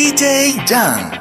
DJ ジ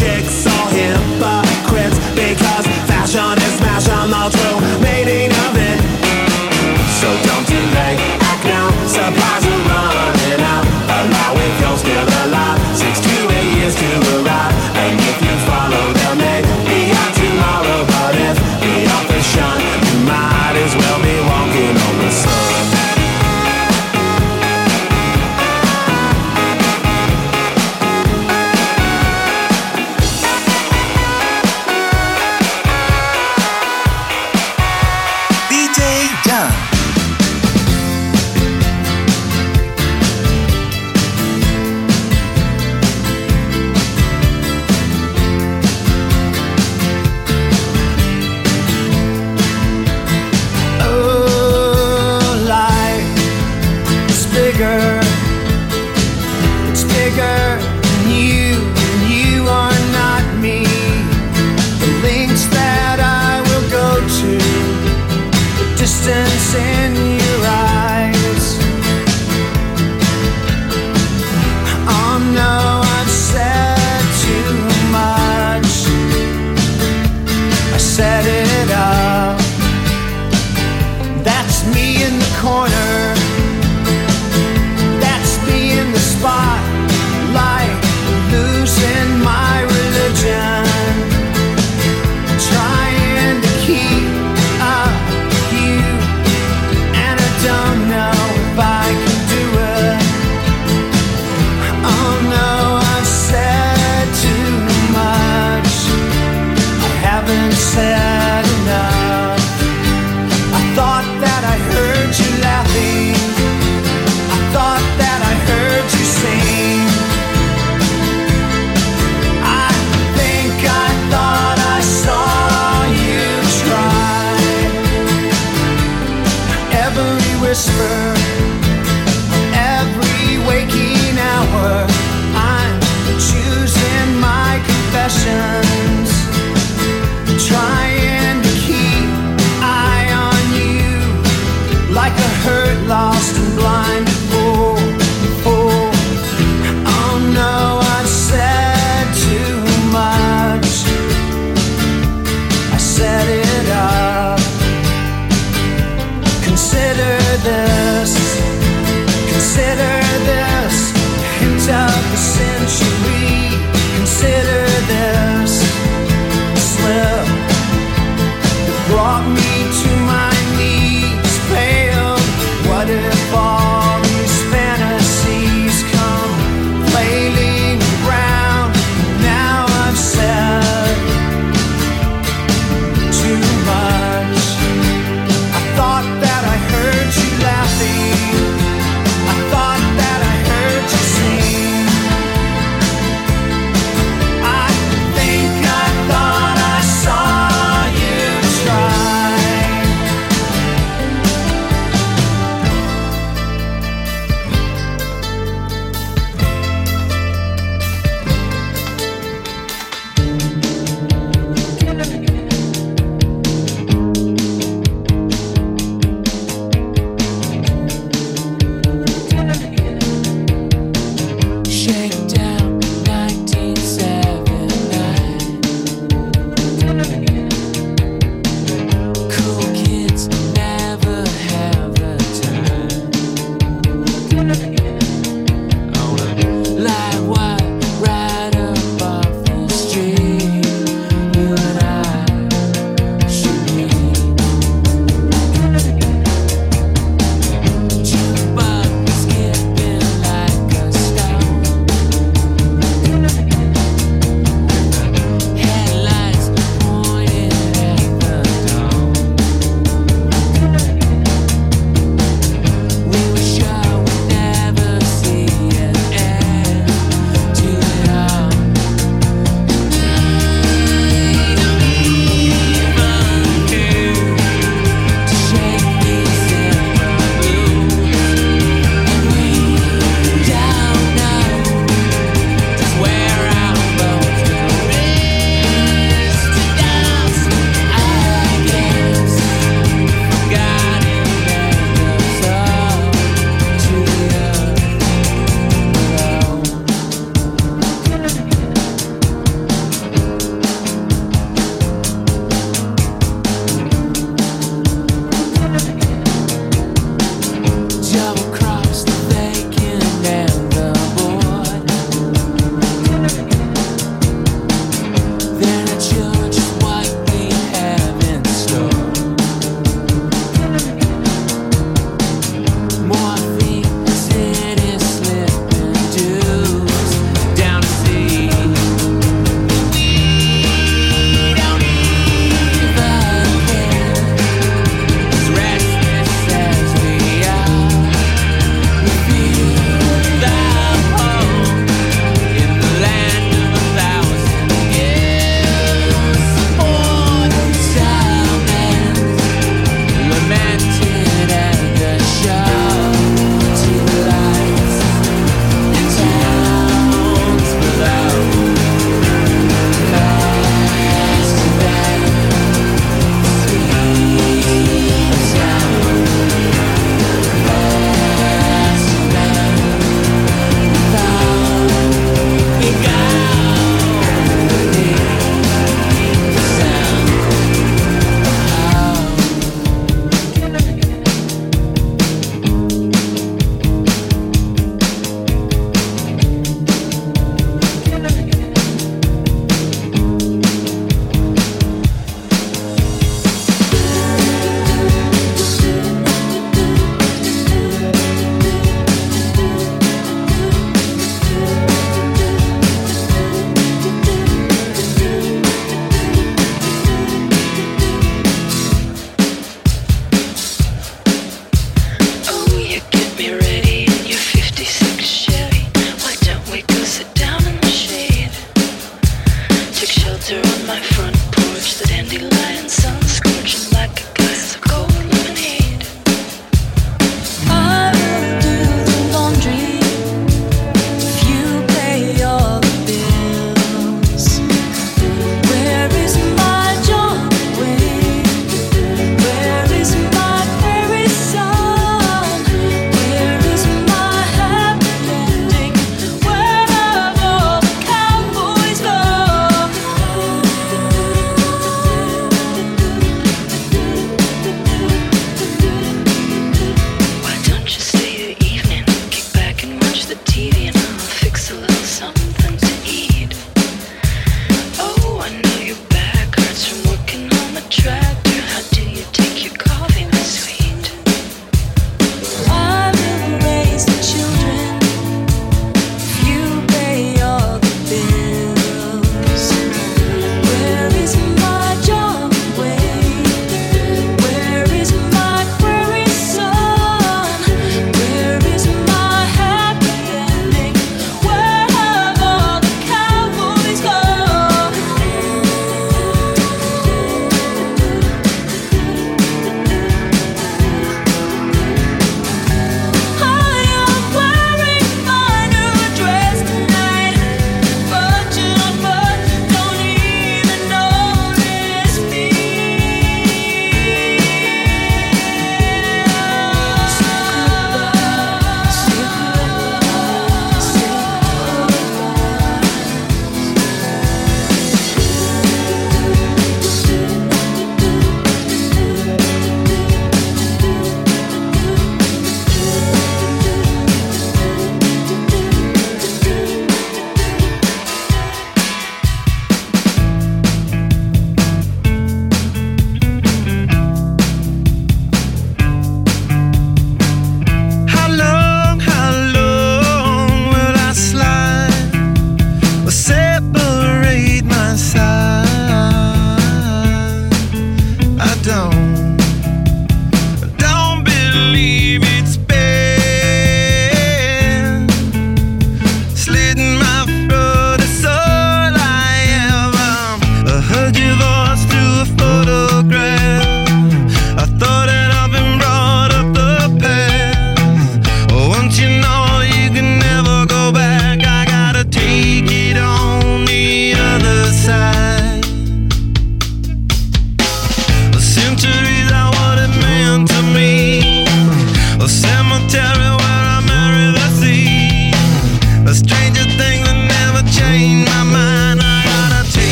hippie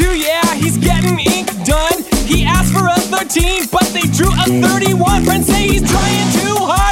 22, yeah, he's getting ink done. He asked for a 13, but they drew a 31. Friends say he's trying too hard.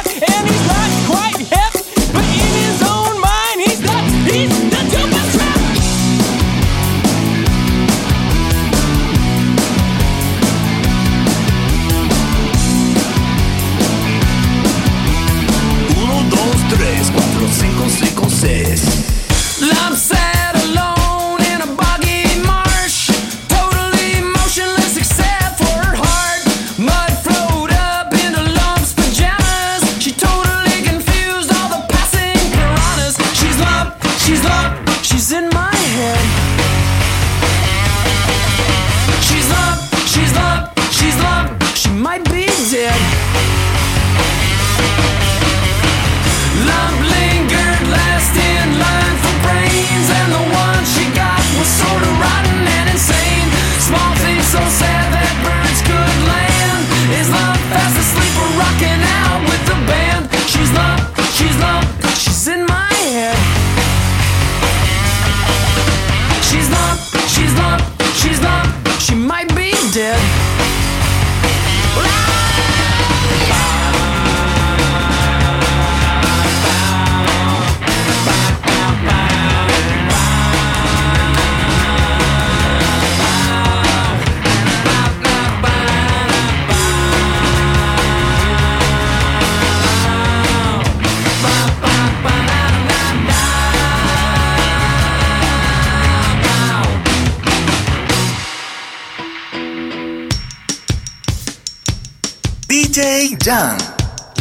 DJ Dunn.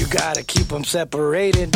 You gotta keep them separated.